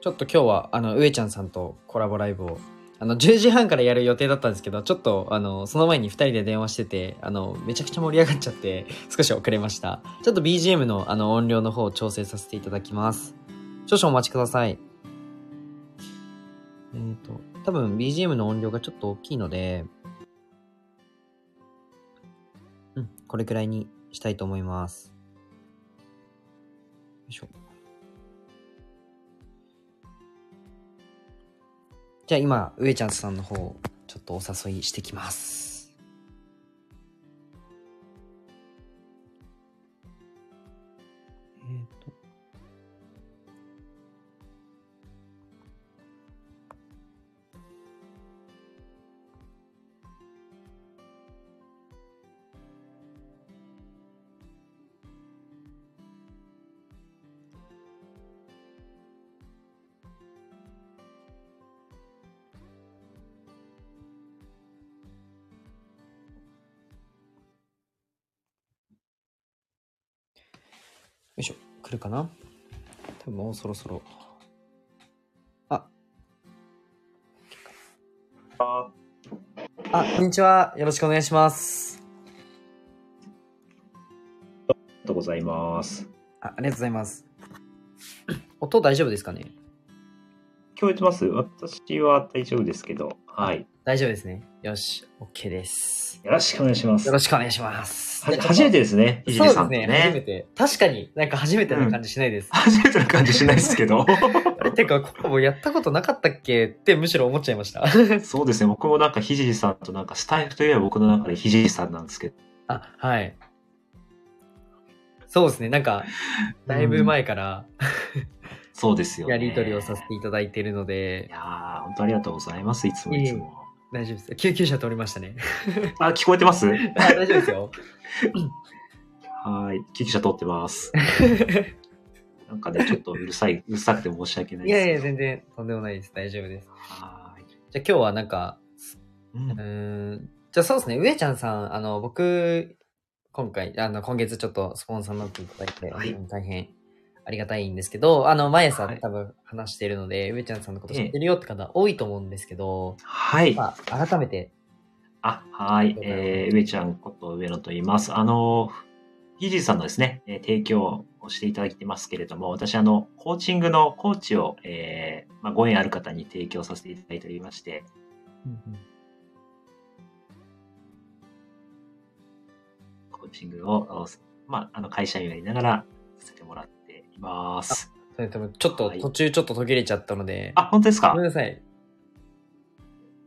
ちょっと今日は、あの、上ちゃんさんとコラボライブを、あの、10時半からやる予定だったんですけど、ちょっと、あの、その前に2人で電話してて、あの、めちゃくちゃ盛り上がっちゃって、少し遅れました。ちょっと BGM の、あの、音量の方を調整させていただきます。少々お待ちください。えっ、と、多分 BGM の音量がちょっと大きいので、うん、これくらいにしたいと思います。よいしょ。じゃあ今、上ちゃんさんの方、ちょっとお誘いしてきます。来るかな？多分もうそろそろ。あ、ああ、こんにちは。よろしくお願いします。りがとうございます。あありがとうございます。音大丈夫ですかね？聞こえてます？私は大丈夫ですけど、はい。大丈夫ですね。よし、OK です。よろしくお願いします。よろしくお願いします。はじ初めてですね、ひじりさんとそうですね。初めね。て。確かになんか初めてな感じしないです。初めてな感じしないですけど。てか、コラボやったことなかったっけ？ってむしろ思っちゃいました。そうですね、僕もなんかひじりさんとなんかスタイフといえば僕の中でひじりさんなんですけど。あ、はい。そうですね。なんか、だいぶ前からそうですよね。やりとりをさせていただいているのいで、やー、本当ありがとうございます。いつもいつも。大丈夫です。救急車通りましたね。あ、聞こえてます？あ大丈夫ですよ。はい。救急車通ってます。なんかね、ちょっとうるさい、うるさくて申し訳ないいやいや、ですけど。全然とんでもないです。大丈夫です。はい。じゃあ今日はなんか、うんうーん、じゃあそうですね、上ちゃんさん、あの、僕、今回、あの、今月ちょっとスポンサーになっていただいて、はい大変ありがたいんですけど、あの、毎朝はい。多分話しているので、上ちゃんさんのこと知ってるよって方多いと思うんですけど、はい。まあ、改めて、あ、はい。えー、上ちゃんこと上野と言います。あの、ひじさんのですね、えー提供をしていただいてますけれども、私、あの、コーチングのコーチを、えーまあ、ご縁ある方に提供させていただいておりまして、コーチングを、おまあ、あの、会社員をやりながらさせてもらって。います。ちょっとはい途中ちょっと途切れちゃったので、あ、本当ですか？ごめんなさい。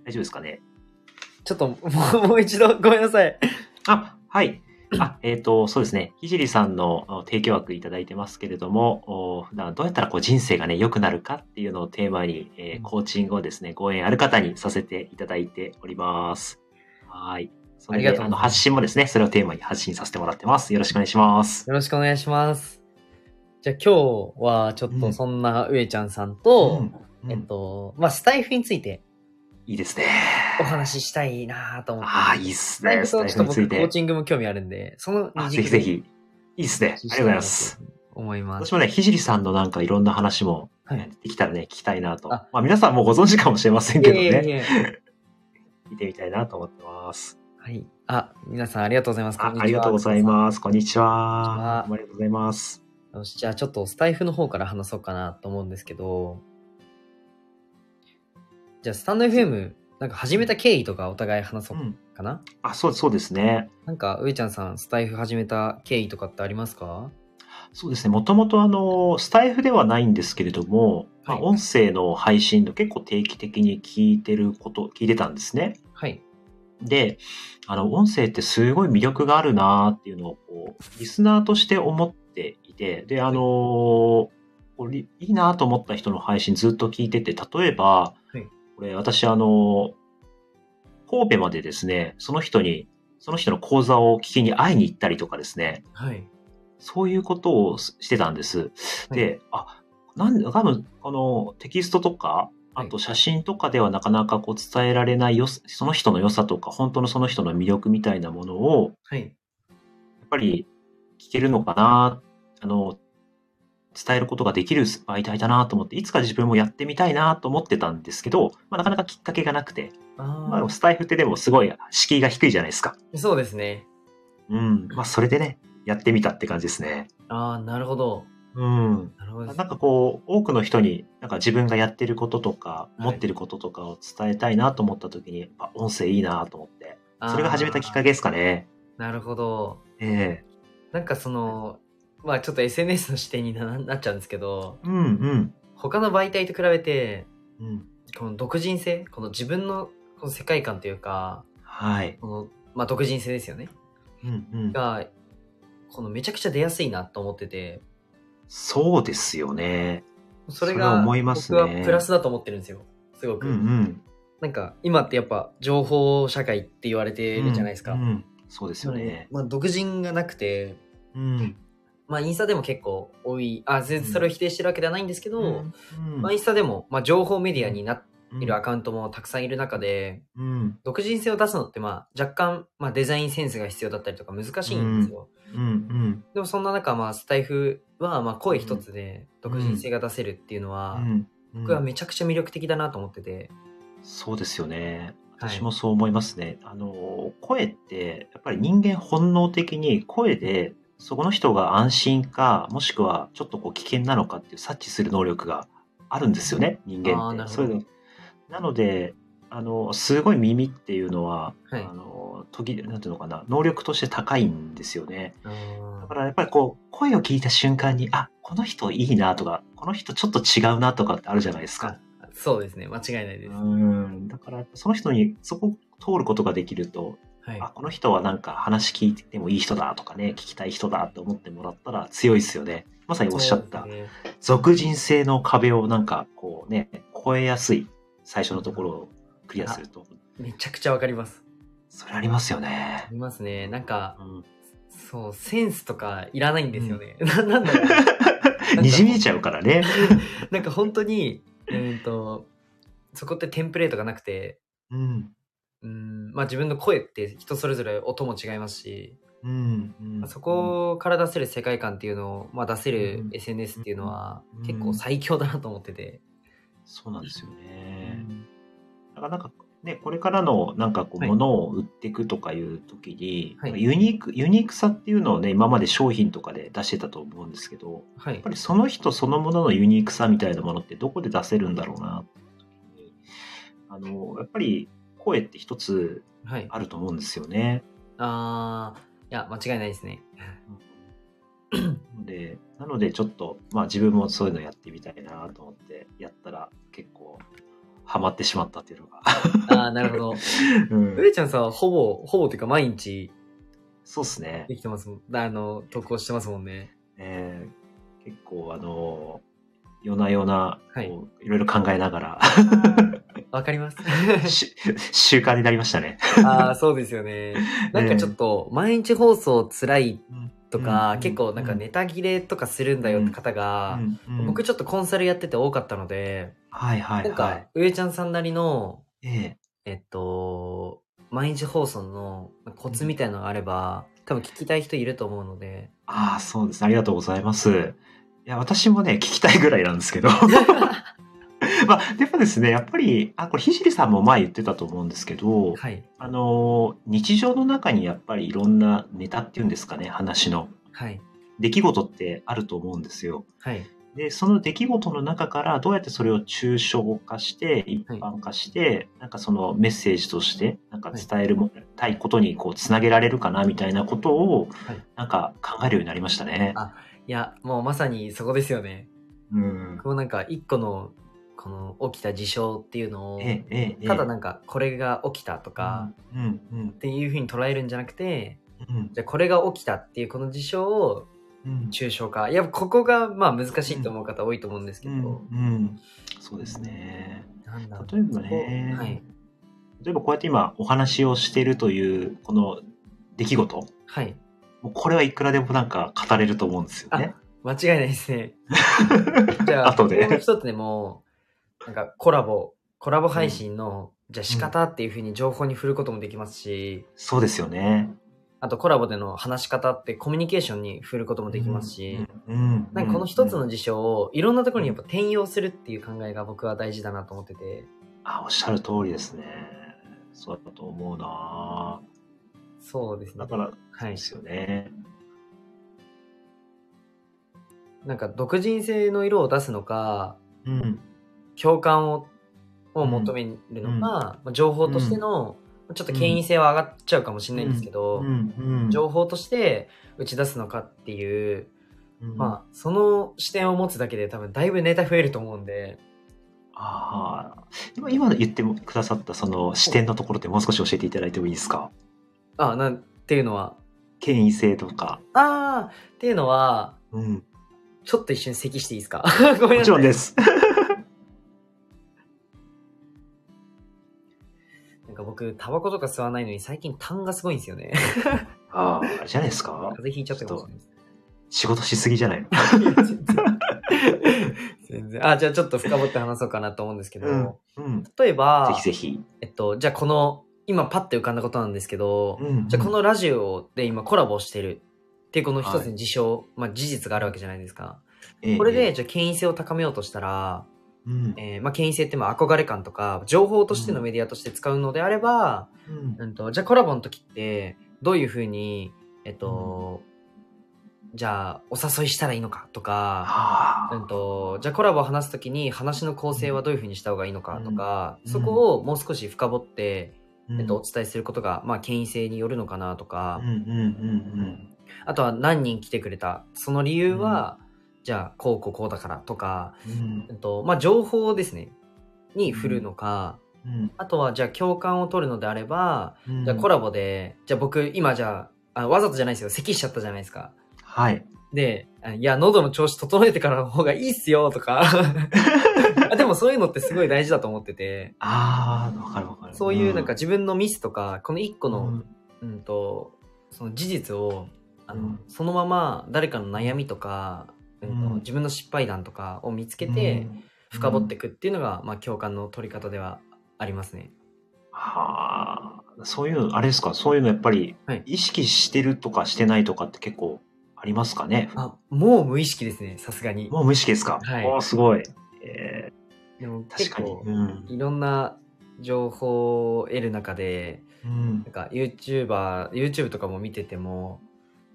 大丈夫ですかね？ちょっともうもう一度ごめんなさい。あ、はい。あ、えっ、と、そうですね。ひじりさんのお提供枠いただいてますけれども、お普段どうやったらこう人生がね、良くなるかっていうのをテーマに、えーコーチングをですね、ご縁ある方にさせていただいております。はい。それで、ああの、発信もですね、それをテーマに発信させてもらってます。よろしくお願いします。よろしくお願いします。じゃあ今日はちょっとそんな上ちゃんさんと、うんうんえっと、まあ、スタイフについていいですね。お話ししたいなと思って。ああ、いいっすね。スタイフとちょっと僕、フについて。コーチングも興味あるんで、そのあ二軸ぜひぜひ。いいっすね。ありがとうございます。。思います。私もね、ひじりさんのなんかいろんな話も、はいできたらね、聞きたいなと。あまあ皆さんもご存知かもしれませんけどね。いやいやいや 見てみたいなと思ってます。はい。あ、皆さんありがとうございます。あありがとうございす。ます。こんにち。はありがとうございます。よし、じゃあちょっとスタイフの方から話そうかなと思うんですけど、じゃあスタンド FM、なんか始めた経緯とかお互い話そううん。かな、あ、そうそうですね。なんか、上ちゃんさん、スタイフ始めた経緯とかってありますか？そうですね。もともとあの、スタイフではないんですけれども、まあはい音声の配信の結構定期的に聞いてること、聞いてたんですね。はい。で、あの、音声ってすごい魅力があるなっていうのを、こう、リスナーとして思っていて、で、あのこうりいいなと思った人の配信ずっと聞いてて、例えば、はいこれ私あの神戸までですね、その人に、その人の講座を聞きに会いに行ったりとかですね、はい。そういうことをししてたんです。はいで、あ、なんで、多分、あの、テキストとか、はいあと写真とかではなかなかこう伝えられないよさその人の良さとか、本当のその人の魅力みたいなものを、はい。やっぱり聞けるのかな、あの、伝えることができる媒体だなと思って、いつか自分もやってみたいなと思ってたんですけど、まあ、なかなかきっかけがなくて、あまあ、スタイフってでもすごい敷居が低いじゃないですか。そうですね。うん。まあ、それでね、やってみたって感じですね。ああ、なるほど。うん。なるほど。なんかこう、多くの人に、なんか自分がやってることとか、い持ってることとかを伝えたいなと思った時に、やっぱ音声いいなと思って、それが始めたきっかけですかね。なるほど。ええなんかその、まあちょっと SNS の視点にななっちゃうんですけど、うんうん。他の媒体と比べて、うん。この独人性、この自分のこの世界観というか、はい。この、まあ独人性ですよね。うんうん。が、このめちゃくちゃ出やすいなと思ってて、そうですよね。それがは思いますね僕はプラスだと思ってるんですよ。すごく。うんうん。なんか今ってやっぱ情報社会って言われてるじゃないですか。うんうんそうですよね。まあ独人がなくて、うん。まあインスタでも結構多い、あ、全然それを否定してるわけではないんですけど、うん。まあインスタでも、まあ情報メディアになっているアうんカウントもたくさんいる中で、うん。独人性を出すのってまあ若干、まあデザインセンスが必要だったりとか難しいんですよ。うん。うん。でもそんな中、まあスタイフはまあ声一つで独人性が出せるっていうのは、うん。僕はめちゃくちゃ魅力的だなと思ってて、そうですよね。はい。私もそう思いますね。あの、声って、やっぱり人間本能的に声で、そこの人が安心か、もしくはちょっとこう危険なのかっていう察知する能力があるんですよね、人間って。そういうのなので、あの、すごい耳っていうのは、はいあの、時、なんていうのかな、能力として高いんですよね。だからやっぱりこう、声を聞いた瞬間に、あ、この人いいなとか、この人ちょっと違うなとかってあるじゃないですか。そうですね、間違いないです。うん。だから、その人にそこを通ることができると、はい。あ、この人はなんか話聞いてもいい人だとかね、聞きたい人だと思ってもらったら強いですよね。まさにおっしゃったね俗人性の壁をなんかこうね、超えやすい最初のところをクリアすると。めちゃくちゃわかります。それありますよねあ。りますね。なんか、うんそう、センスとかいらないんですよね。な なんだろう。にじみ出ちゃうからね。なんか本当に、うーんと、そこってテンプレートがなくて、うん。うん、まあ自分の声って人それぞれ音も違いますし、うん。うんまあそこから出せる世界観っていうのを、まあ出せるうん SNS っていうのはうん結構最強だなと思ってて。そうなんですようね。んだからなんかね、これからのなんかこうはい物を売っていくとかいう時に、はいユニーク、ユニークさっていうのをね、今まで商品とかで出してたと思うんですけど、はいやっぱ。りその人そのもののユニークさみたいなものってどこで出せるんだろうなあの、やっぱり声って一つはい。あると思うんですよね。あー、いや、間違いないですね。で、なのでちょっと、まあ自分もそういうのやってみたいなと思ってやったら結構ハマってしまったっていうのが。あー、なるほど。うん上ちゃんさんはほぼ、ほぼっていうか毎日そうですね。できてますもん。あの、投稿してますもんね。えー結構あの夜な夜なはいろいろ考えながら わかります。し習慣になりましたね。ああ、そうですよね。なんかちょっと、毎日放送辛いとか、うん結構なんかネタ切れとかするんだよって方が、僕ちょっとコンサルやってて多かったので、はいはいはなんか、上ちゃんさんなりの、い。ええっと、毎日放送のコツみたいなのがあれば、多分聞きたい人いると思うので。ああ、そうですね。ありがとうございます。いや、私もね、聞きたいぐらいなんですけど。まあ、でもですね、やっぱり、あ、これ、ひじりさんも前言ってたと思うんですけど、はい。あの、日常の中にやっぱりいろんなネタっていうんですかね、話のはい。出来事ってあると思うんですよ。はい。で、その出来事の中からどうやってそれを抽象化して、一般化して、なんかそのメッセージとして、なんか伝えるも、たいことにこう、つなげられるかな、みたいなことをはい、なんか考えるようになりましたね。あいや、もうまさにそこですよね。うん。こうなんか一個の、この起きた事象っていうのを。ただなんかこれが起きたとか、っ、ていうふうに捉えるんじゃなくて、うん、じゃあこれが起きたっていうこの事象をうん。抽象化。いや、ここがまあ難しいと思う方多いと思うんですけど。そうですね。なんだろう例えばねはい。例えばこうやって今お話をしてるという、この出来事。はい。もうこれはいくらでもなんか語れると思うんですよね。間違いないですね。じゃあ、後でもう一つでも、なんかコラボ、コラボ配信の、じゃあ仕方っていうふうに情報に振ることもできますし、そうですよね。あとコラボでの話し方ってコミュニケーションに振ることもできますし、なんかこの一つの事象をいろんなところにやっぱ転用するっていう考えが僕は大事だなと思ってて、あ、おっしゃる通りですね。そうだと思うなそうですね。だから、はい。ですよね。なんか独人性の色を出すのか、うん。共感をを求めるのか、まあ情報としての、ちょっと権威性は上がっちゃうかもしれないんですけど、うん。うん。情報として打ち出すのかっていう、うんまあその視点を持つだけで多分だいぶネタ増えると思うんで、ああ、今、今言ってくださったその視点のところってもう少し教えていただいてもいいですか？あ、なんていうのは、権威性とか。あーっていうのは、うん。ちょっと一瞬咳していいですか？ごめんなさい。もちろんです。なんか僕、タバコとか吸わないのに最近痰がすごいんですよね。ああ、あれじゃないですか？風邪ひいちゃったかもしれない。仕事しすぎじゃないの？全然。あ、じゃあちょっと深掘って話そうかなと思うんですけど、うん。うん。例えば、ぜひぜひ。えっと、じゃあこの、今パッて浮かんだことなんですけど、うんじゃあこのラジオで今コラボしてるっていうこの一つの事象、まあ事実があるわけじゃないですか。これで、、じゃあ権威性を高めようとしたら、うん。えーまあ権威性ってまあ憧れ感とか、情報としてのメディアとして使うのであれば、うん。うんと、じゃあコラボの時って、どういうふうに、えっと、じゃあお誘いしたらいいのかとか、あ。うんと、じゃあコラボを話すときに話の構成はどういうふうにした方がいいのかとか、うん。そこをもう少し深掘って、うん。えっと、お伝えすることが、まあ、権威性によるのかなとか。うん、うんうんあとは何人来てくれた、その理由は、じゃあ、こうこうこうだからとか、うんえっと、まあ、情報ですね、に振るのか、うんあとは、じゃあ、共感を取るのであれば、うん。じゃあ、コラボで、じゃあ僕、今じゃあ、あわざとじゃないですよ、咳しちゃったじゃないですか。はい。で、あいや、喉の調子整えてからの方がいいっすよ、とか。あでもそういうのってすごい大事だと思ってて、ああ、わかるわかる。そういうなんか自分のミスとか、この一個うん、の、うん、と、その事実を、あの、うんそのまま誰かの悩みとか、自分の失敗談とかを見つけうん。て、深掘っていくっていうのが、まあ共感の取り方ではありますね。はあ、そういうの、あれですか、そういうのやっぱりはい、意識してるとかしてないとかって結構ありますかね？あ、もう無意識ですね、さすがに。もう無意識ですか？はい。おーすごい。えでもー、確結かに。構、うん。いろんな情報を得る中で、うん。なんか YouTuber、YouTube とかも見てても、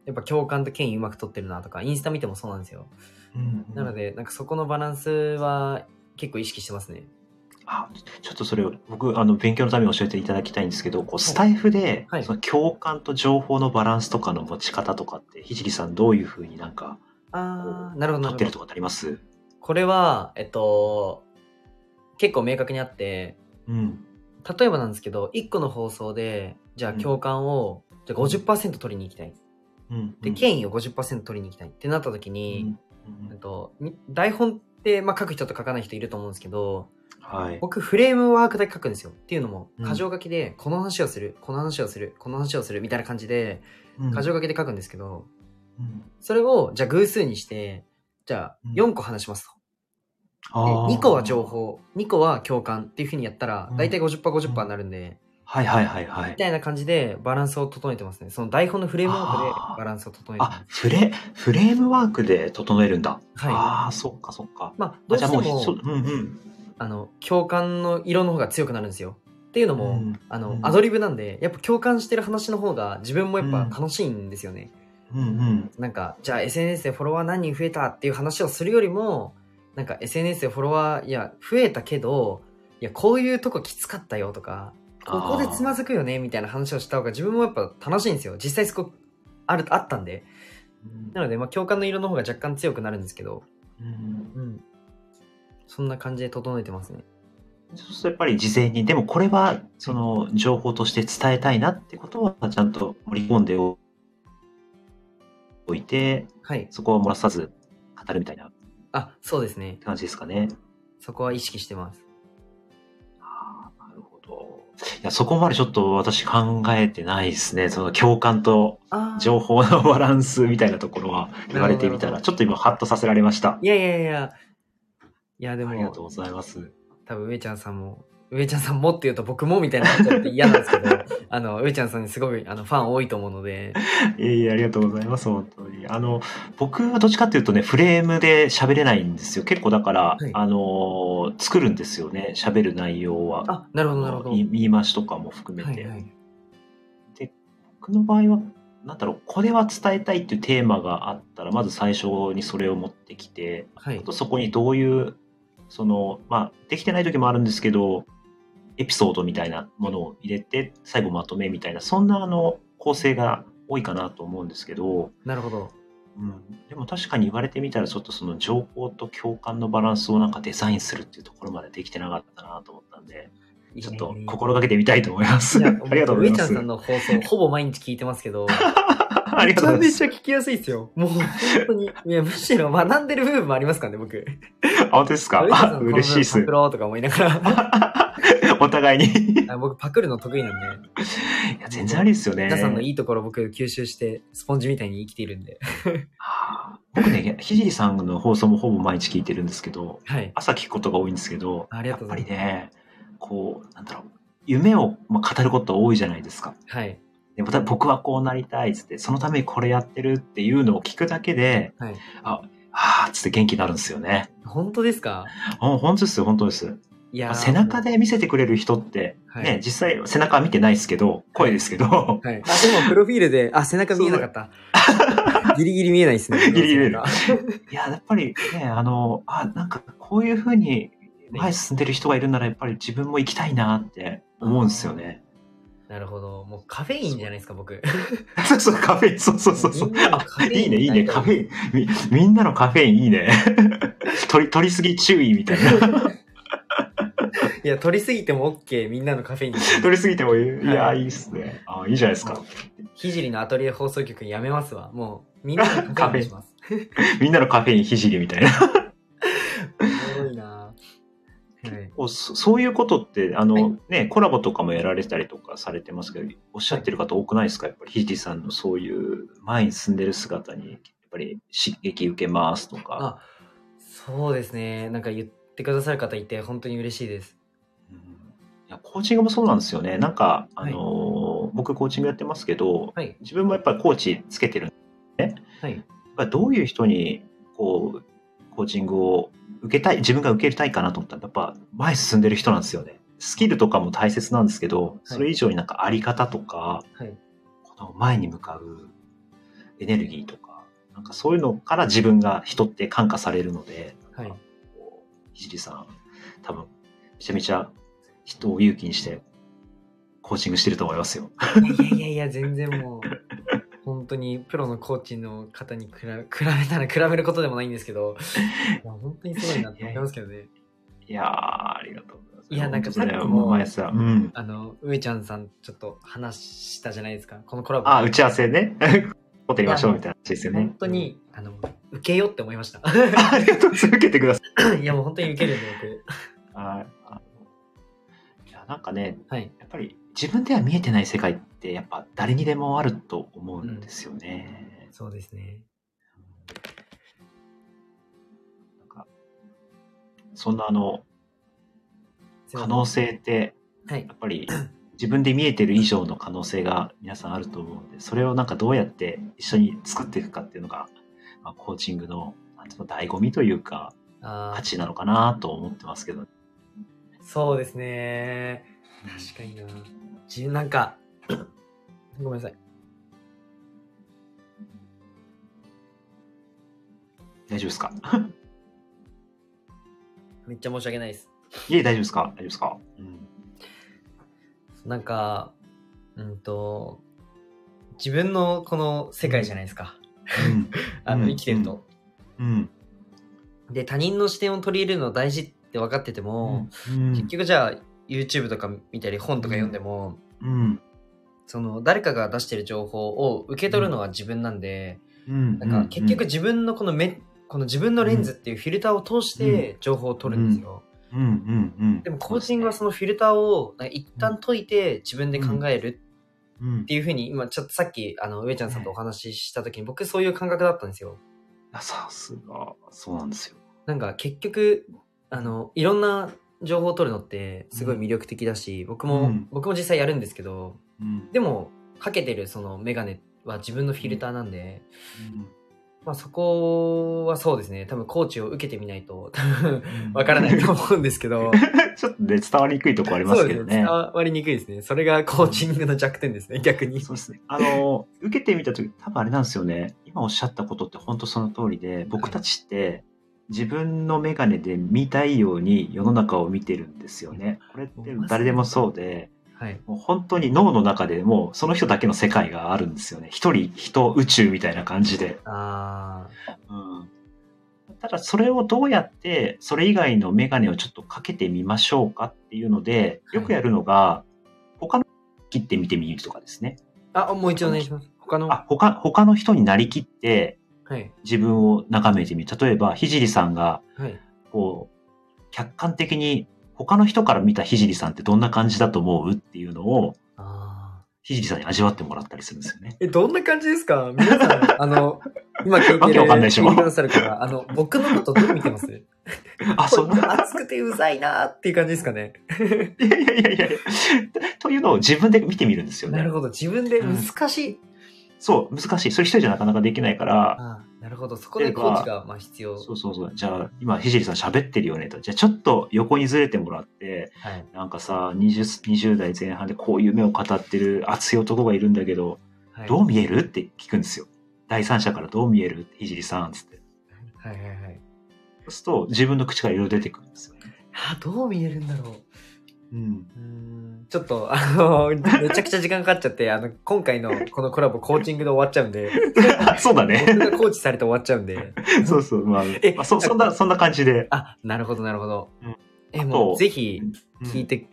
やっぱ共感と権威うまく取ってるなとか、インスタ見てもそうなんですよ。うんなので、なんかそこのバランスは結構意識してますね。あちょっとそれを僕あの勉強のために教えていただきたいんですけどこうスタイフで、はい。その共感と情報のバランスとかの持ち方とかってひじりさんどういうふうになんかあー、なるほど、なってるとかってあります？これは、えっと、結構明確にあって、うん。例えばなんですけど、1個の放送で、じゃあうん共感を、じゃあ50%取りに行きたい。うんで、権威を50%取りに行きたいってなった時うに、んえっと、み台本って、まあ、書く人と書かない人いると思うんですけど、はい。僕フレームワークだけ書くんですよ。っていうのも、うん。箇条書きで、この話をする、この話をする、この話をする、みたいな感じで、うん。箇条書きで書くんですけど、うん。それを、じゃあ偶数にして、じゃあうん。4個話しますと。で2個は情報、2個は共感っていう風にやったらう、ん。だいたい50%、50%になるんで、はいはいはいはい。みたいな感じでバランスを整えてますね。その台本のフレームワークでバランスを整えてまあす。フレフレームワークで整えるんだ。はい。ああそっかそっか。まあ、どうしても、もうんうん。あの、共感の色の方が強くなるんですよ。っていうのも、うん。あの、うん。アドリブなんで、やっぱ共感してる話の方が自分もやっぱ楽しいんですよね。うんうん。なんか、じゃあ SNS でフォロワー何人増えたっていう話をするよりも、なんか SNS でフォロワー、いや、増えたけど、いや、こういうとこきつかったよとか、ここでつまずくよねみたいな話をした方が自分もやっぱ楽しいんですよ。実際そこ、ある、あったんで。なので、まあ、共感の色の方が若干強くなるんですけど、うんうん。そんな感じで整えてますね。そうするとやっぱり事前に、でもこれはその情報として伝えたいなってことはちゃんと盛り込んでおいて、はい。そこは漏らさず語るみたいなあ、そうですね。感じですかね。そこは意識してます。いや、そこまでちょっと私考えてないですね。その共感と情報のバランスみたいなところは言われてみたら、ちょっと今ハッとさせられました。いやいやいやいや。でありがとうも、ございます。多分上ちゃんさんも上ちゃんさんもって言うと僕もみたいになっちゃって嫌なんですけど、あの、上ちゃんさんにすごいあのファン多いと思うので、いえいえ、ありがとうございます、本当に。あの、僕はどっちかっていうとね、フレームで喋れないんですよ。結構だから、はいあの、作るんですよね、喋る内容は。あ、なるほどなるほど。言い回しとかも含めて。はいはい。僕の場合は、なんだろう、これは伝えたいっていうテーマがあったら、まず最初にそれを持ってきて、はいあ。とそこにどういう、その、まあ、できてない時もあるんですけど、エピソードみたいなものを入れて、最後まとめみたいな、そんなあの、構成が多いかなと思うんですけど、なるほど。うん、でも確かに言われてみたら、ちょっとその情報と共感のバランスをなんかデザインするっていうところまでできてなかったなと思ったんで、ちょっと心がけてみたいと思います。ありがとうございます上ちゃんさん。の放送、ほぼ毎日聞いてますけど。めちゃめちゃ聞きやすいですよ。もう本当に。いや、むしろ学んでる部分もありますからね、僕。あ、本当ですか？嬉しいですパク。ろうとか思いながら。お互いに。僕パクるの得意なんで、や、全然ありですよね。皆さんのいいところ僕吸収して、スポンジみたいに生きているんで。はあ僕ね、ひじりさんの放送もほぼ毎日聞いてるんですけど、はい。朝聞くことが多いんですけど、ありがとうございますやっぱりね、こう、なんだろう、夢をまあ語ること多いじゃないですか。はい。でまた僕はこうなりたいっつって、そのためにこれやってるっていうのを聞くだけで、はい。ああっつって元気になるんですよね。本当ですか？ほん本当ですよ、本当です。いやー背中で見せてくれる人って、はいね、実際背中は見てないですけど、声ですけど、はい。あ、でも、プロフィールで、あ、背中見えなかった。ギリギリ見えないですね。ギリギリ見える背中いや、やっぱりね、あの、あ、なんかこういうふうに前進んでる人がいるならやっぱり自分も行きたいなって思うんですよね。なるほど。もうカフェインじゃないですか、僕。そうそう、カフェイン、そうそうそうそういいね、いいね、カフェイン。みみんなのカフェインいいね。取り、取りすぎ注意みたいな。いや、取りすぎても OK、みんなのカフェイン。取りすぎてもいい。いや、はいいいっすね。あ、いいじゃないですか。ひじりのアトリエ放送局やめますわ。もう、みんなのカフェインにします。みんなのカフェインひじりみたいな。そそういうことって、あの、はいね、コラボとかもやられたりとかされてますけど、おっしゃってる方多くないですか？やっぱり、ひじりさんのそういう前に進んでる姿に、やっぱり刺激受けますとか。あ、そうですね。なんか言ってくださる方いて、本当に嬉しいです。うんいやコーチングもそうなんですよね。なんか、あのー僕コーチングやってますけど、はい。自分もやっぱりコーチつけてる。はい。やっぱりどういう人に、こう、コーチングを受けたい、自分が受けたいかなと思ったら、やっぱ前に進んでる人なんですよね。スキルとかも大切なんですけど、それ以上になんかあり方とか、はい。この前に向かうエネルギーとか、なんかそういうのから自分が人って感化されるので、はい。ひじりさん、多分、めちゃめちゃ人を勇気にして、コーチングしてると思いますよ。いやいやいや、全然もう、本当にプロのコーチの方に比べ比べたら比べることでもないんですけど、いや本当にすごいなって思いますけどね。いやー、ありがとうございます。いやなんかさっきもう前さ、うん。あの、上ちゃんさんちょっと話したじゃないですか？このコラボ。あ、打ち合わせね。ホテルましょうみたいな話ですよね。本当に、あの、受けようって思いました。ありがとうございます。受けてください。いやもう本当に受けるんではいいや、なんかね、僕。はい。やっぱり自分では見えてない世界って、やっぱ誰にでもあると思うんですよね。そうですね。なんかそんなあの、可能性って、はいや。っぱり自分で見えてる以上の可能性が皆さんあると思うんで、それをなんかどうやって一緒に作っていくかっていうのが、まあ、コーチングの、なんていうの、醍醐味というか、あ価値なのかなと思ってますけど。ーそうですね。確かにな。自分なんか、ごめんなさい。大丈夫ですか？めっちゃ申し訳ないです。いえ、大丈夫ですか？大丈夫ですか、うん、なんか、うんと、自分のこの世界じゃないですか。あの、うん生きてると。うん。で、他人の視点を取り入れるの大事って分かってても、うん。結局じゃあ YouTube とか見たり本とか読んでも、うん。その誰かが出してる情報を受け取るのは自分なんで、うん。なんか結局自分のこの目、この自分のレンズっていうフィルターを通して情報を取るんですよ。うん。うん。うん。でもコーチングはそのフィルターを一旦解いて自分で考えるうんっ。ていうふうに、今ちょっとさっきあの上ちゃんさんとお話しした時に僕そういう感覚だったんですよ。あさすが、そうなんですよ。なんか結局、あの、いろんな情報を取るのってすごい魅力的だし、僕も、うん僕も実際やるんですけど、うんでも、かけてるそのメガネは自分のフィルターなんで、まあそこはそうですね、多分コーチを受けてみないと、多分わからないと思うんですけど、ちょっとね、伝わりにくいとこありますけどねね。伝。わりにくいですね。それがコーチングの弱点ですね、逆に。そうですね。あの、受けてみたとき、多分あれなんですよね。今おっしゃったことって本当その通りで、僕たちって自分のメガネで見たいように世の中を見てるんですよね。これって誰でもそうで、はい。もう本当に脳の中でもうその人だけの世界があるんですよね。一人、人、宇宙みたいな感じで。あうん。ただそれをどうやってそれ以外のメガネをちょっとかけてみましょうかっていうので、よくやるのが、他の切ってみてみるとかですね。ーあ。もう一度お願いします。他の。あ、他、他の人になりきってはい。自分を眺めてみる。例えば、ひじりさんが、はい。こう、客観的に他の人から見たひじりさんってどんな感じだと思うっていうのを。ひじりさんに味わってもらったりするんですよね。え、どんな感じですか？皆さん、あの、今聞いてる、わかんないでくださる方、あの、僕のことどう見てます？あ、そんな？熱くてうざいなーっていう感じですかね？いやいやいやいやというのを自分で見てみるんですよね。なるほど。自分で難しい。そう、難しい。それ一人じゃなかなかできないから、ああ、なるほど。そこでコーチが、まあ、必要。そうそうそう。じゃあ、今、ひじりさん喋ってるよねと。じゃあ、ちょっと横にずれてもらって、はい。なんかさ、20, 20代前半でこういう目を語ってる熱い男がいるんだけど、はい。どう見える？って聞くんですよ。第三者からどう見える？ひじりさんつって。はいはいはい。そうすると、自分の口からいろいろ出てくるんですよね。あ、どう見えるんだろう。うん。うーんちょっと、あの、めちゃくちゃ時間かかっちゃって、あの、今回のこのコラボコーチングで終わっちゃうんで、そうだね。僕がコーチされて終わっちゃうんで。そうそう。まあ、えまあ、そそんな、そんな感じで。あ、なるほどなるほど。うんえ、もうぜひうん聞いて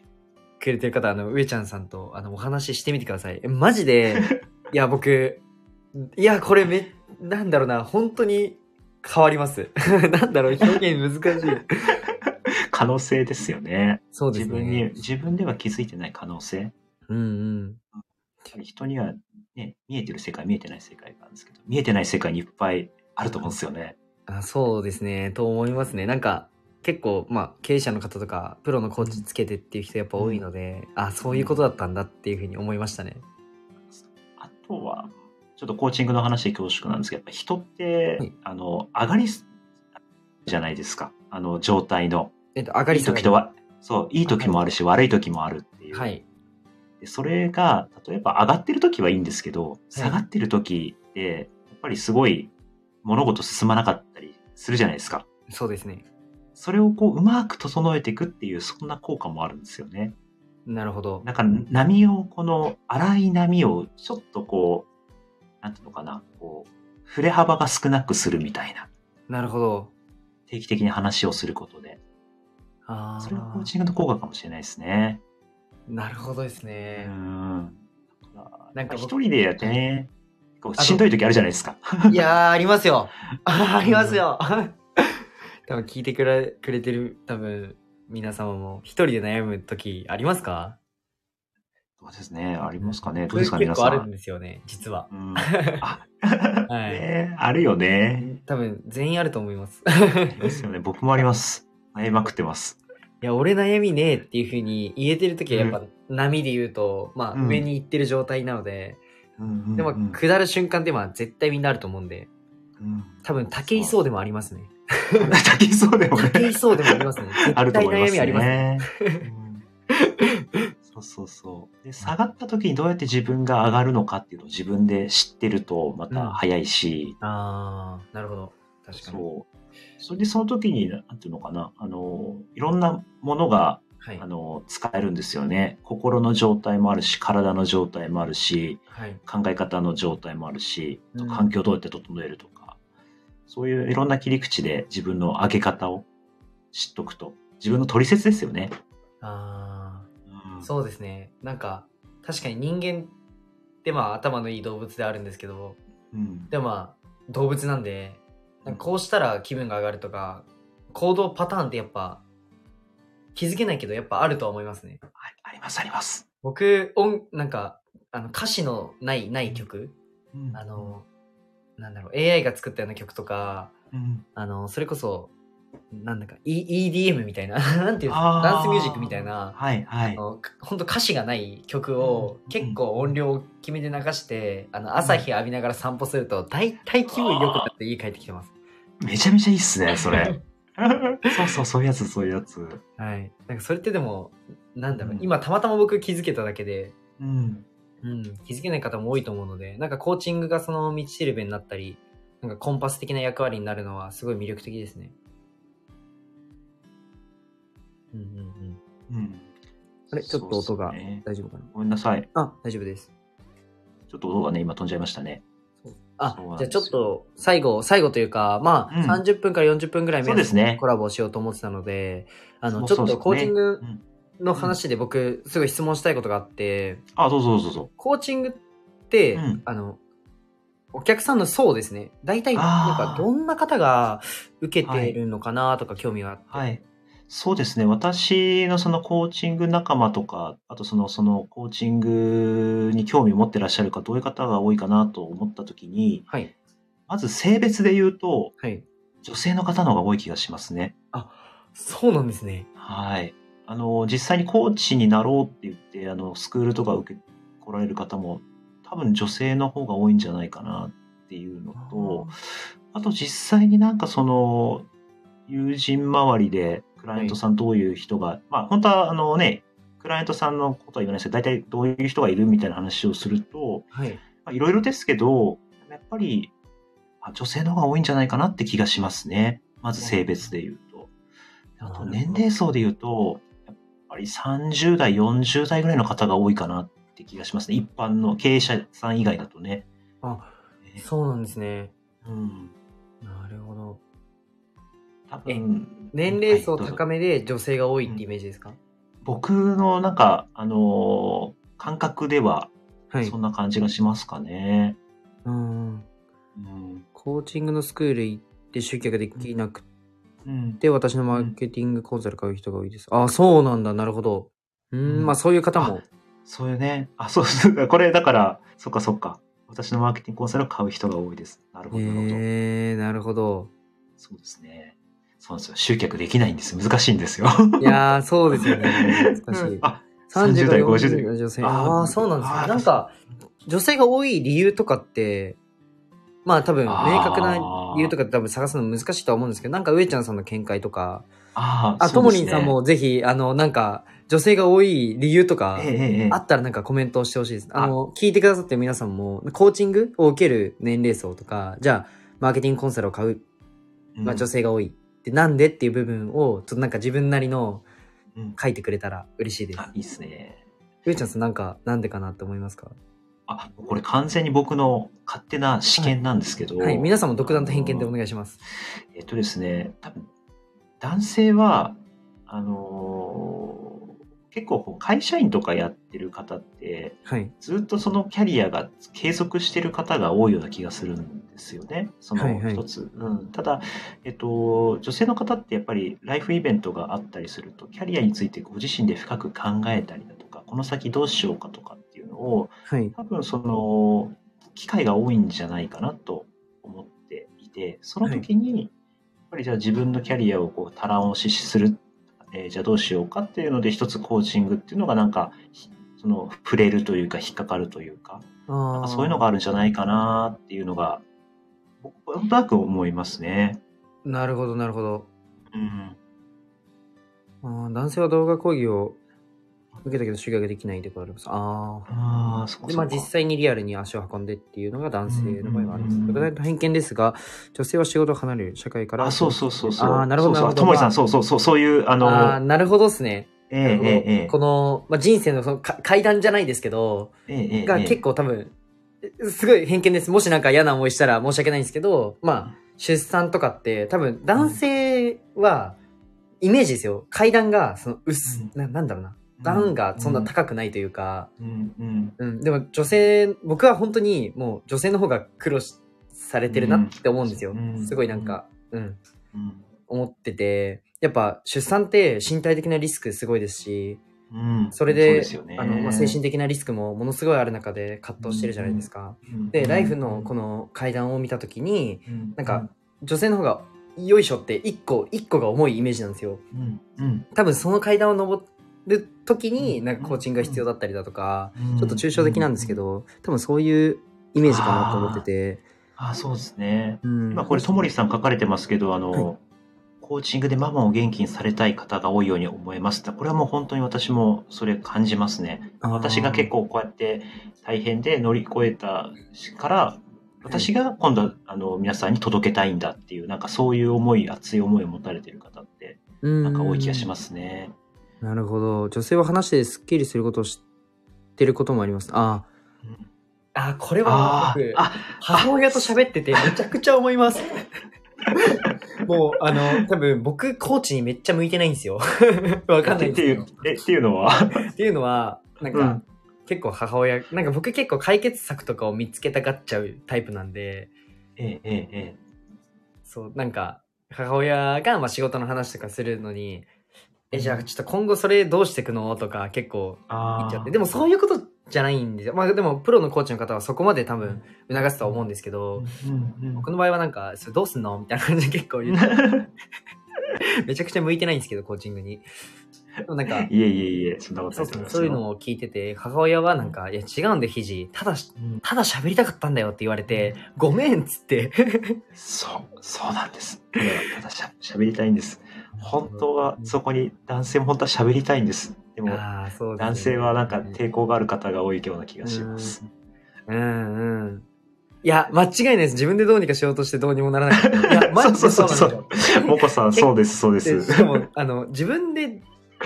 くれてる方、あの、上ちゃんさんと、あの、お話ししてみてください。えマジで、いや、僕、いや、これめ、なんだろうな、本当に変わります。なんだろう、表現難しい。可能性ですよね。そうです自分に、ね。自分では気づいてない可能性。うんうん。人にはね、見えてる世界、見えてない世界があるんですけど、見えてない世界にいっぱいあると思うんですよね。あそうですね、と思いますね。なんか、結構、まあ、経営者の方とか、プロのコーチつけてっていう人やっぱ多いので、あ、そういうことだったんだっていうふうに思いましたね。あとは、ちょっとコーチングの話で恐縮なんですけど、やっぱ人って、はいあの、上がりすじゃないですか。あの、状態の。えっと、上がりいい時とは、そう、いい時もあるし、悪い時もあるっていう。はい。でそれが、例えば上がってる時はいいんですけど、下がってる時って、やっぱりすごい物事進まなかったりするじゃないですか。そうですね。それをこう、うまく整えていくっていう、そんな効果もあるんですよね。なるほど。だから波を、この荒い波をちょっとこう、なんていうのかな、こう、振れ幅が少なくするみたいな、なるほど。定期的に話をすることで、あそれがコーあ、チングの効果かもしれないですね。なるほどですうね。ん。なんか僕一人でやってね、こうしんどい時あるじゃないですか。いやー、ありますよ。ありますよ。多分聞いてくれくれてる、多分皆様も一人で悩む時ありますか？そうですね。ありますかね。どうですか、皆さん。結構あるんですよね、実は。うん、あ、はいねあるよね。多分全員あると思います。ありますよね。僕もあります。悩みまくってます。いや、俺悩みねえっていう風に言えてる時はやっぱ波で言うと、まあうん上に行ってる状態なので、うんでも下る瞬間ってまあ絶対みんなあると思うんで、うん、多分竹井壮でもありますね。竹井そうでもね。竹井壮でもありますね。ある絶対と思います悩みありますね。ね。うんそうそうそう。で、下がった時にどうやって自分が上がるのかっていうのを自分で知ってるとまた早いし、あー、なるほど。確かに。そう。それでその時に、なんていうのかな、あの、いろんなものが、はいあ。の、使えるんですよね。心の状態もあるし、体の状態もあるし、はい。考え方の状態もあるし、うん環境をどうやって整えるとか、そういういろんな切り口で自分の上げ方を知っとくと、自分の取説ですよね。あうんー、そうですね。なんか、確かに人間ってまあ頭のいい動物であるんですけど、うんでもまあ動物なんで、なんかこうしたら気分が上がるとか、行動パターンってやっぱ気づけないけどやっぱあるとは思いますね。ああります、あります。僕、音、なんか、あの歌詞のない、ない曲、うん。あの、なんだろう、AI が作ったような曲とか、うん。あの、それこそ、なんだか、E- EDM みたいな、なんていうダンスミュージックみたいな、はいはい。ほんと歌詞がない曲をうん結構音量決めて流して、あの、朝日浴びながら散歩すると、大体気分良くなって家帰ってきてます。めちゃめちゃいいっすね、それ。そうそう、そういうやつ、そういうやつ。はい。なんかそれってでも、なんだろう、うん今たまたま僕気づけただけで、うん。うん、気づけない方も多いと思うので、なんかコーチングがその道しるべになったり、なんかコンパス的な役割になるのはすごい魅力的ですね。うんうんうん。うん。あれちょっと音がね大丈夫かな？ごめんなさい。あ、大丈夫です。ちょっと音がね、今飛んじゃいましたね。あじゃあちょっと最後、最後というか、まあ、うん30分から40分ぐらいそうですねコラボをしようと思ってたので、あの、ちそうそうそうょっとコーチングうんの話で僕、すごい質問したいことがあって、あ、どうぞどうぞどうぞ。コーチングって、うんあの、お客さんの層ですね。大体、なんかどんな方が受けているのかなとか興味があって。はい。そうですね。私のそのコーチング仲間とか、あとその、そのコーチングに興味を持ってらっしゃるか、どういう方が多いかなと思ったときに、はい。まず性別で言うと、はい。女性の方の方が多い気がしますね。そうなんですね。はい。あの、実際にコーチになろうって言って、あの、スクールとか受け、来られる方も、多分女性の方が多いんじゃないかなっていうのと、あと実際になんかその、友人周りで、クライアントさんどういう人が、まあ本当はあのね、クライアントさんのことは言わないですけど、大体どういう人がいるみたいな話をすると、はい。まあいろいろですけど、やっぱり、あ女性の方が多いんじゃないかなって気がしますね。まず性別で言うと。あと年齢層で言うと、やっぱり30代、40代ぐらいの方が多いかなって気がしますね。一般の経営者さん以外だとね。あ、ねそうなんですね。うん。なるほど。多分、年齢層高めで女性が多いってイメージですか、僕のなんか、あのー感覚では、はい。そんな感じがしますかね。うん。うん。コーチングのスクール行って集客できなくうん。て、私のマーケティングコンサル買う人が多いです。あ、そうなんだ。なるほど。ううんん、まあそういう方も。そういうね。あ、そうそう。これだから、そっかそっか。私のマーケティングコンサルを買う人が多いです。なるほど、なるほど。へえー、なるほど。そうですね。そうですよ。集客できないんですよ。難しいんですよ。いやー、そうですよね。難しい。あ、30 30代、代50 50代の女性。あーあそうなんですね。なんか、女性が多い理由とかって、まあ多分、明確な理由とかって多分探すの難しいとは思うんですけど、なんか上ちゃんさんの見解とか、ああ、あ、ともりんさんもぜひ、あの、なんか、女性が多い理由とかあったらなんかコメントをしてほしいです。あの、聞いてくださってる皆さんも、コーチングを受ける年齢層とか、じゃあ、マーケティングコンサルを買う、うんまあ女性が多い。で、なんでっていう部分を、ちょっとなんか自分なりのうん書いてくれたら嬉しいですあ。、いいっすね。上ちゃんさんなんか、なんでかなって思いますか？あ、これ完全に僕の勝手な試験なんですけど。はい、皆さんも独断と偏見でお願いします。えっとですね、多分男性は、あのー結構こう会社員とかやってる方って、はい。ずっとそのキャリアが継続してる方が多いような気がするんですよね。そはいはいの一つ。うん、ただ、えっと、女性の方ってやっぱりライフイベントがあったりすると、キャリアについてご自身で深く考えたりだとか、この先どうしようかとかっていうのを、はい。多分その機会が多いんじゃないかなと思っていてその時に、やっぱりじゃあ自分のキャリアをこう足らんをしする、えーじゃあどうしようかっていうので一つコーチングっていうのがなんかひその触れるというか引っかかるというかなんあかそういうのがあるんじゃないかなっていうのが僕はなんとなく思いますね。なるほど、なるほど。うん、男性は動画講義を受けたけど集客できないで来られます。ああ。で、ああそうかそうかまあ実際にリアルに足を運んでっていうのが男性の場合はあります。うんうんうん独断と偏見ですが、女性は仕事を離れる社会から。あそうそうそうそうああ、なるほど、なるほど。そうそうともりさんまそうそうそうそういうああのあー、なるほどですね。ええええええこの、まあ、人生のそのか階段じゃないですけど、ええええが結構多分、すごい偏見です。もしなんか嫌な思いしたら申し訳ないんですけど、まあ、出産とかって多分男性は、イメージですよ。階段が、その、薄、ななんだろうな。段がそんな高くないというか、うんうん。うん、でも女性、僕は本当にもう女性の方が苦労しされてるなって思うんですよ。うんすごいなんか、うん、うん。思ってて、やっぱ出産って身体的なリスクすごいですし、うん。それで、ね。あの、まあ、精神的なリスクもものすごいある中で葛藤してるじゃないですか。うん。で、ライフのこの階段を見たときに、なんか、女性の方がよいしょって一個、一個が重いイメージなんですよ。うん。うん。多分その階段を登る時に、なんかコーチングが必要だったりだとか、ちょっと抽象的なんですけど、多分そういうイメージかなと思ってて。あ、そうですね。うん。今これ、ともりさん書かれてますけど、あの、はいコーチングでママを元気にされたい方が多いように思います。これはもう本当に私もそれ感じますね。私が結構こうやって大変で乗り越えたから、私が今度はあの皆さんに届けたいんだっていう、なんかそういう思い、熱い思いを持たれてる方って、うん、なんか多い気がしますね。なるほど。女性は話してスッキリすることを知ってることもあります。あうんあ。あ、これあ僕母親と喋っててめちゃくちゃ思います。もう、あの、多分僕、コーチにめっちゃ向いてないんですよ。わかんないんっていうですけど。、え、っていうのは？っていうのは、なんか、うん結構母親、なんか僕結構解決策とかを見つけたがっちゃうタイプなんで、ええ、ええ、えそう、なんか、母親がまあ仕事の話とかするのに、え、じゃあちょっと今後それどうしていくの？とか結構あ言っちゃって。でもそういうことじゃないんですよ。まあでもプロのコーチの方はそこまで多分促すとは思うんですけど、うんうん僕の場合はなんか、それどうすんの？みたいな感じで結構言って、めちゃくちゃ向いてないんですけど、コーチングに。でもなんか、いえいえいえ、そんなことないそういうのを聞いてて、母親はなんか、いや違うんで、肘。ただ、うんただ喋りたかったんだよって言われて、ごめんっつって。そう、そうなんです。ただただしゃ喋りたいんです。本当はそこに男性も本当は喋りたいんです。でもね男性はなんか抵抗がある方が多いような気がします。うんうん。いや、間違いないです。自分でどうにかしようとしてどうにもならなかった。いや、マジでそうなんですよ。もこさん、そうです、そうで。ですしかも、あの、自分で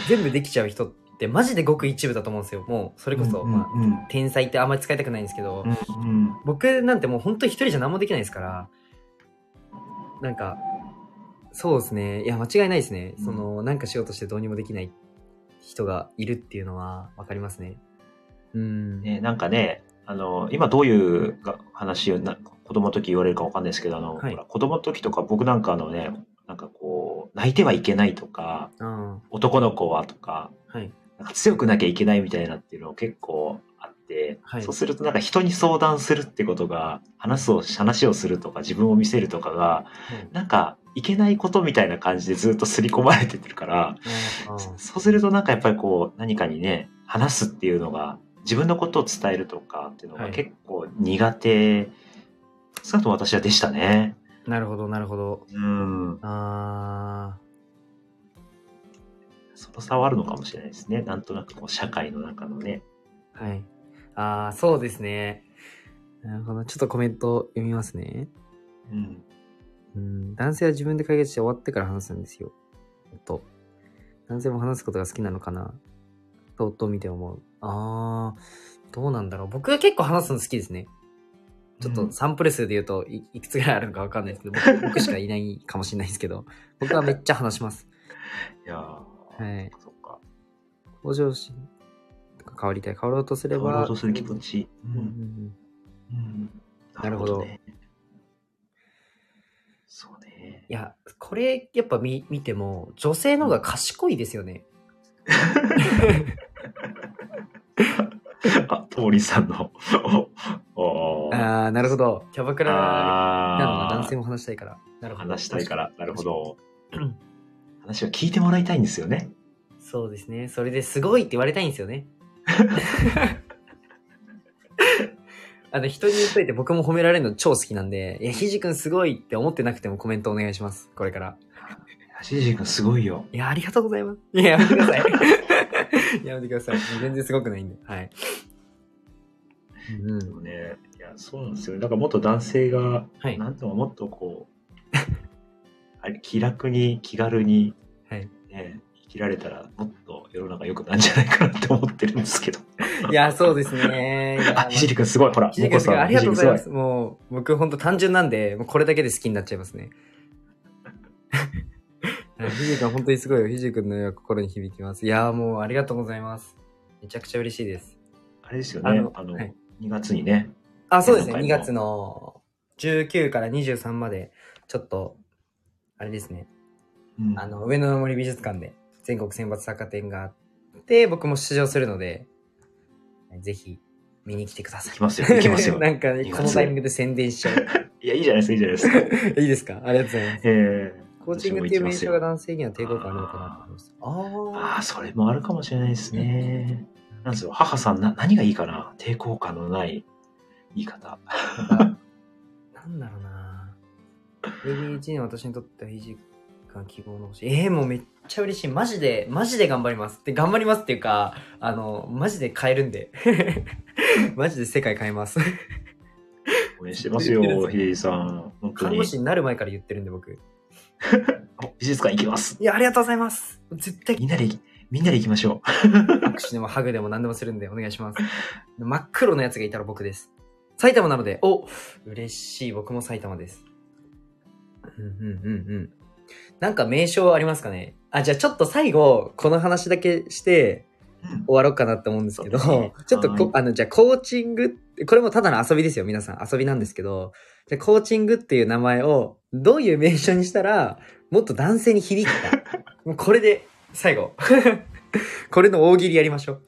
全部できちゃう人ってマジでごく一部だと思うんですよ。もう、それこそ、うんまあ、うんうん天才ってあんまり使いたくないんですけど、うん僕なんてもう本当に一人じゃ何もできないですから、なんか、そうですね。いや、間違いないですね。うんその、なんかしようとしてどうにもできない人がいるっていうのはわかりますね。うん。ね、なんかね、あの、今どういうが話をな子供の時言われるかわかんないですけど、あの、はいほら子供の時とか僕なんかあのね、なんかこう、泣いてはいけないとか、あ男の子はとか、あ、はい。なんか強くなきゃいけないみたいなっていうの結構て、はいそうするとなんか人に相談するってことが、話すを、話をするとか自分を見せるとかが、なんかいけないことみたいな感じでずっと刷り込まれてってるから、ああそうするとなんかやっぱりこう何かにね、話すっていうのが、自分のことを伝えるとかっていうのがはい結構苦手、少なくとも私はでしたね。なるほど、なるほど。うん。あその差はあるのかもしれないですね。なんとなくこう社会の中のね。あ、はい。ああ、そうですね。なるほど。ちょっとコメント読みますね。うん。うん、男性は自分で解決して終わってから話すんですよ。と。男性も話すことが好きなのかなと、と見て思う。あー、どうなんだろう。僕は結構話すの好きですね。ちょっとサンプル数で言うといいくつぐらいあるのかわかんないですけど、僕 僕しかいないかもしれないですけど、僕はめっちゃ話します。いやーはい。そっか。向上心変わりたい。変わろうとすれば。変わろうとする気持ち。ううんうんなるほどね。そうね。いや、これやっぱ見見ても、女性の方が賢いですよね。あ、ともりさんの。あー、なるほど。キャバクラなのは男性も話したいから。なるほど。話したいから。なるほどうん。話を聞いてもらいたいんですよね。そうですね。それですごいって言われたいんですよね。あの、人に言っといて僕も褒められるの超好きなんで、いや、ひじくんすごいって思ってなくてもコメントお願いします。これから。しじ君すごいよ。いや、ありがとうございます。いや、やめてください。やめてください。もう全然すごくないんで。はい。うんね、いや、そうなんですよ。だからもっと男性が、はい。なんとももっとこう、あれ気楽に、気軽に、はい。ね、生きられたら、もっと世の中良くなるんじゃないかなって思ってるんですけど。いや、そうですね。あ、ひじりくんすごい。ほら、ひじくんすごい。ありがとうございま。す。もう、僕ほんと単純なんで、もうこれだけで好きになっちゃいますね。はいひじくん本当にすごいよ。ひじくんの心に響きます。いやーもうありがとうございます。めちゃくちゃ嬉しいです。あれですよね。あの、はい2月にね。あ、そうですね。2今回も月の19から23まで、ちょっと、あれですね。うんあの、上野の森美術館で全国選抜作家展があって、僕も出場するので、ぜひ見に来てください。行きますよ行きますよ なんかね、2月このタイミングで宣伝しちゃう。いいや、いいじゃないですか、いいじゃないですか。いいですか？ありがとうございます。ええコーチングっていう名称が男性には抵抗感あるのかなと思います。あああ、それもあるかもしれないですね。なんですよ、母さん、な、何がいいかな？抵抗感のない言い方。あ。なんだろうな ADHD の私にとっては維持感希望の星。えー、もうめっちゃ嬉しい。マジで、マジで頑張ります。で、頑張りますっていうか、あの、マジで変えるんで。マジで世界変えます。応援してますよ、ひでじさん。本当に看護。師になる前から言ってるんで、僕。お美術館行きます。いや、ありがとうございます。絶対みんなでみんなで行きましょ握手でもハグでも何でもするんでお願いします。真っ黒のやつがいたら僕です。埼玉なので、お嬉しい。僕も埼玉です。うんうんうんうん。なんか名称ありますかね？あ、じゃあちょっと最後、この話だけして終わろうかなって思うんですけど、ね ちょっとこはいあの、じゃあコーチングこれもただの遊びですよ、皆さん。遊びなんですけど、じゃあコーチングっていう名前をどういう名称にしたら、もっと男性に響くか。もうこれで、最後。これの大喜利やりましょう。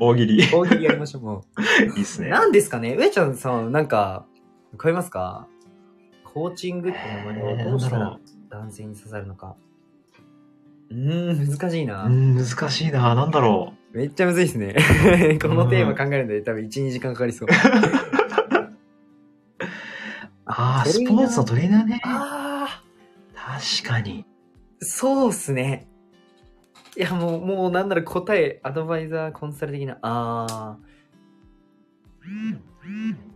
大喜利。い大喜利やりましょう、もいっすう。ね。何ですかね？上ちゃんさん、なんか、わかりますか？コーチングって名前をどうしたら男性に刺さるのか。うーん、難しいな。うん、難しいな。なんだろめっちゃむずいですね。このテーマ考えるので多分1、2時間かかりそう。う。ああ、トレーナースポーツのトレーナーね。あ確かに。ー、そうっすね。いや、もう、もうなんなら答え、アドバイザー、コンサル的な、あ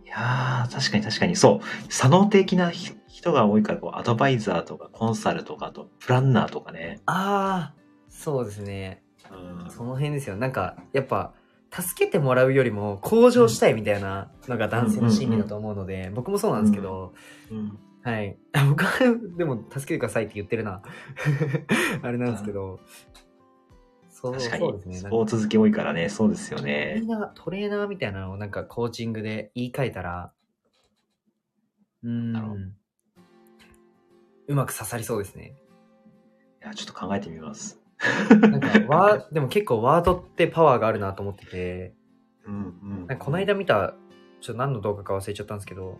いやー、確かに確かに。そう。左脳的なひ人が多いから、こう、アドバイザーとかコンサルとか、あと、プランナーとかね。ー、あー、そうですね。うんその辺ですよ。なんか、やっぱ、助けてもらうよりも向上したいみたいなのが男性の心理だと思うので、僕もそうなんですけど、うんはい。あ僕は、でも、助けてくださいって言ってるな。あれなんですけど、そう確かにそうですね。スポーツ好き多いからね、そうですよトレねー。ナー、トレーナーみたいなのをなんかコーチングで言い換えたら、うーんなるほど、うまく刺さりそうですね。いや、ちょっと考えてみます。なんか、ワー、でも結構ワードってパワーがあるなと思ってて、うんうん。なんかこの間見た、ちょっと何の動画か忘れちゃったんですけど、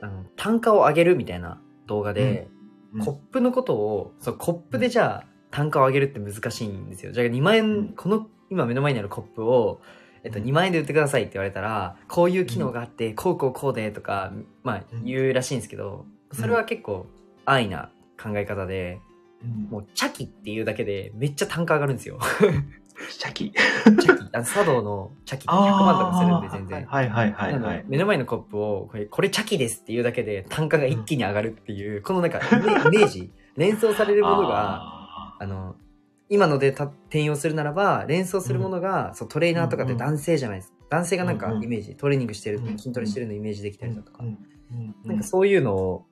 あの、単価を上げるみたいな動画で、うんコップのことを、そう、コップでじゃあ単価を上げるって難しいんですよ。じゃあ2万円、うんこの今目の前にあるコップを、えっと、2万円で売ってくださいって言われたら、こういう機能があって、こうこうこうでとか、まあうん言うらしいんですけど、それは結構安易な考え方で、うんもうチャキっていうだけでめっちゃ単価上がるんですよ。シャキ。チャキ、あの茶道のチャキって100万とかするんで全然。はいはいはいはい。目の前のコップをこれ、これチャキですっていうだけで単価が一気に上がるっていう、このなんかイメイメージ、連想されるものが、ああの、今のでた転用するならば、連想するものが、そうトレーナーとかって男性じゃないですか。男性がなんかうんうんイメージ、トレーニングしてる、うん筋トレしてるのイメージできたりだとか、なんかそういうのを、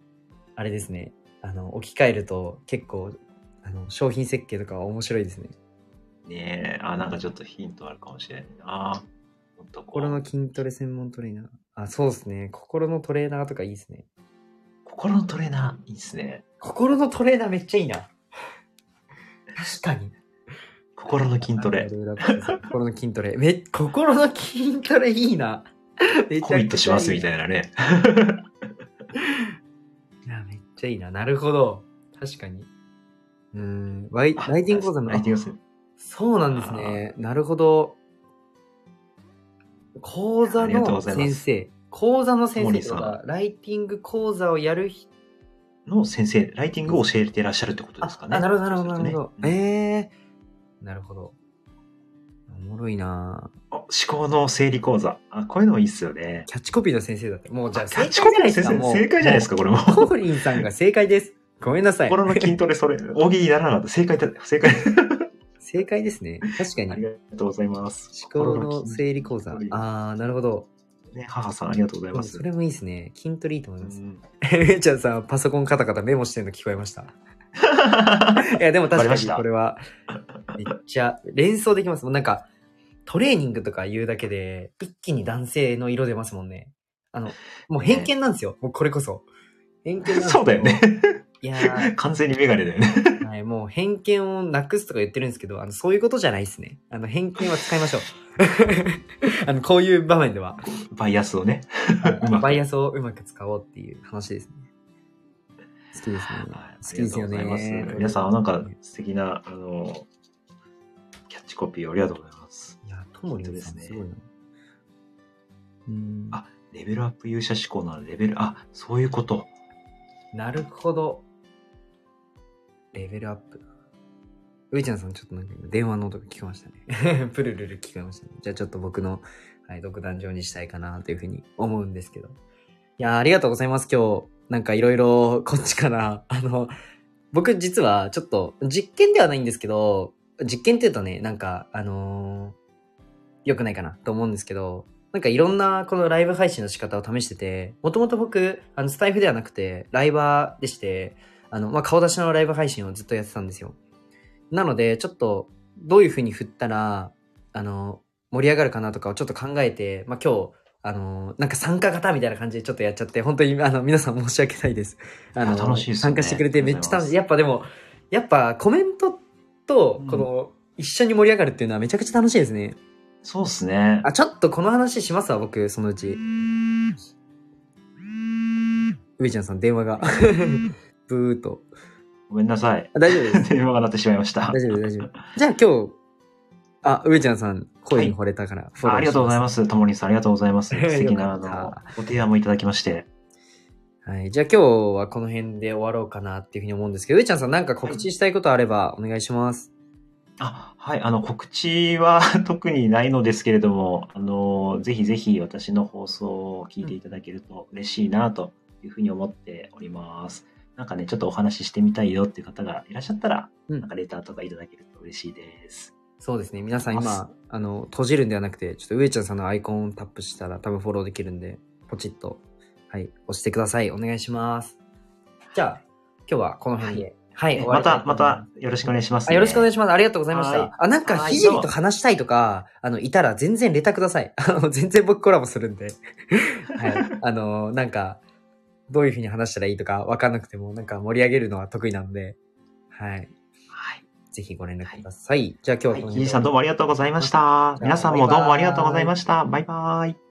あれですね、あの、置き換えると結構、あの、商品設計とかは面白いですね。ねえ、あ、なんかちょっとヒントあるかもしれないな。心の筋トレ専門トレーナー。あ、そうですね。心のトレーナーとかいいですね。心のトレーナー、いいですね。心のトレーナーめっちゃいいな。確かに。心の筋トレ。心の筋トレ。め、心の筋トレいいな。めちゃくちゃコミットしますみたいいなね。いや、めっちゃいいな。なるほど。確かに。うーん。ワイあライティング講座の。ライティング講座そうなんですね。なるほど。講座の先生。講座の先生とか、ライティング講座をやる人の先生、ライティングを教えていらっしゃるってことですかね。あ、なるほど、なるほど、なるほど。えええー。なるほど。おもろいな思考の整理講座。あ、こういうのもいいっすよね。キャッチコピーの先生だって。もうじゃあキャッチコピーの先生、正解じゃないですか、これも。コーリンさんが正解です。ごめんなさい。心の筋トレ、それ、大喜利にならなかった。正解だ、正解。正解ですね。確かに。ありがとうございます。思考の整理講座あー、なるほど。ね、母さん、ありがとうございます。それもいいですね。筋トレいいと思いうます。んめいちゃんさん、パソコンカタカタメモしてるの聞こえました？いや、でも確かにこれは、めっちゃ連想できます。もうなんか、トレーニングとか言うだけで、一気に男性の色出ますもんね。あの、もう偏見なんですよ。もうこれこそ。偏見なんそうだよね。。いやー完全にメガネだよね。い、もう偏見をなくすとか言ってるんですけど、あの、そういうことじゃないですね。あの、偏見は使いましょう。あの、こういう場面では。バイアスをね。バイアスをうまく使おうっていう話ですね。好きですね。はい好きですよね皆さん、なんか素敵な、あの、キャッチコピーをありがとうございます。いや、ともりですねすごいな。うん。あレベルアップ勇者志向のレベル、あ、そういうこと。なるほど。レベルアップ。ういちゃんさん、ちょっとなんか電話の音が聞こえましたね。プルルル聞こえましたね。じゃあちょっと僕の、はい、独壇場にしたいかなというふうに思うんですけど。いやありがとうございます、今日。なんかいろいろこっちから、あの、僕実はちょっと実験ではないんですけど、実験って言うとね、なんか、あのー良くないかなと思うんですけど、なんかいろんなこのライブ配信の仕方を試してて、もともと僕、あの、スタイフではなくて、ライバーでして、あの、まあ、顔出しのライブ配信をずっとやってたんですよ。なので、ちょっと、どういう風に振ったら、あの、盛り上がるかなとかをちょっと考えて、まあ、今日、あの、なんか参加型みたいな感じでちょっとやっちゃって、本当に、あの、皆さん申し訳ないです。あの、楽しいですよね参加してくれてめっちゃ楽しい。やっぱでも、やっぱコメントとうん、この、一緒に盛り上がるっていうのはめちゃくちゃ楽しいですね。そうっすね。あ、ちょっとこの話しますわ、僕、そのうち。ういちゃんさん、電話が。ブーっと。ごめんなさい。あ大丈夫です。電話が鳴ってしまいました。大丈夫、大丈夫。じゃあ今日、あ、ういちゃんさん、声に惚れたから、フォローあありがとうございます。ともりんさん、ありがとうございます。素敵な、あの、ご提案もいただきまして。はい。じゃあ今日はこの辺で終わろうかなっていうふうに思うんですけど、ういちゃんさんなんか告知したいことあればお願いします。あ、はい、あの、告知は 特にないのですけれども、あの、ぜひぜひ私の放送を聞いていただけると嬉しいなというふうに思っております。なんかね、ちょっとお話ししてみたいよっていう方がいらっしゃったら、うんなんかレターとかいただけると嬉しいです。そうですね。皆さんま今、あの、閉じるんではなくて、ちょっとういちゃんさんのアイコンをタップしたら多分フォローできるんで、ポチッと、はい、押してください。お願いします。じゃあ、今日はこの辺で。はい、終わまりたまたよろしくお願いします、あよろしくお願いします。ありがとうございましはいた。あ、なんか、はいひじりと話したいとか、あの、いたら全然レターください。あの、全然僕コラボするんで。はい。あの、なんか、どういうふうに話したらいいとかわかんなくても、なんか盛り上げるのは得意なので、はい。はい。ぜひご連絡ください。じゃあ今日ははい、このひじさんどうもありがとうございました。皆さんもどうもありがとうございました。バイバイ。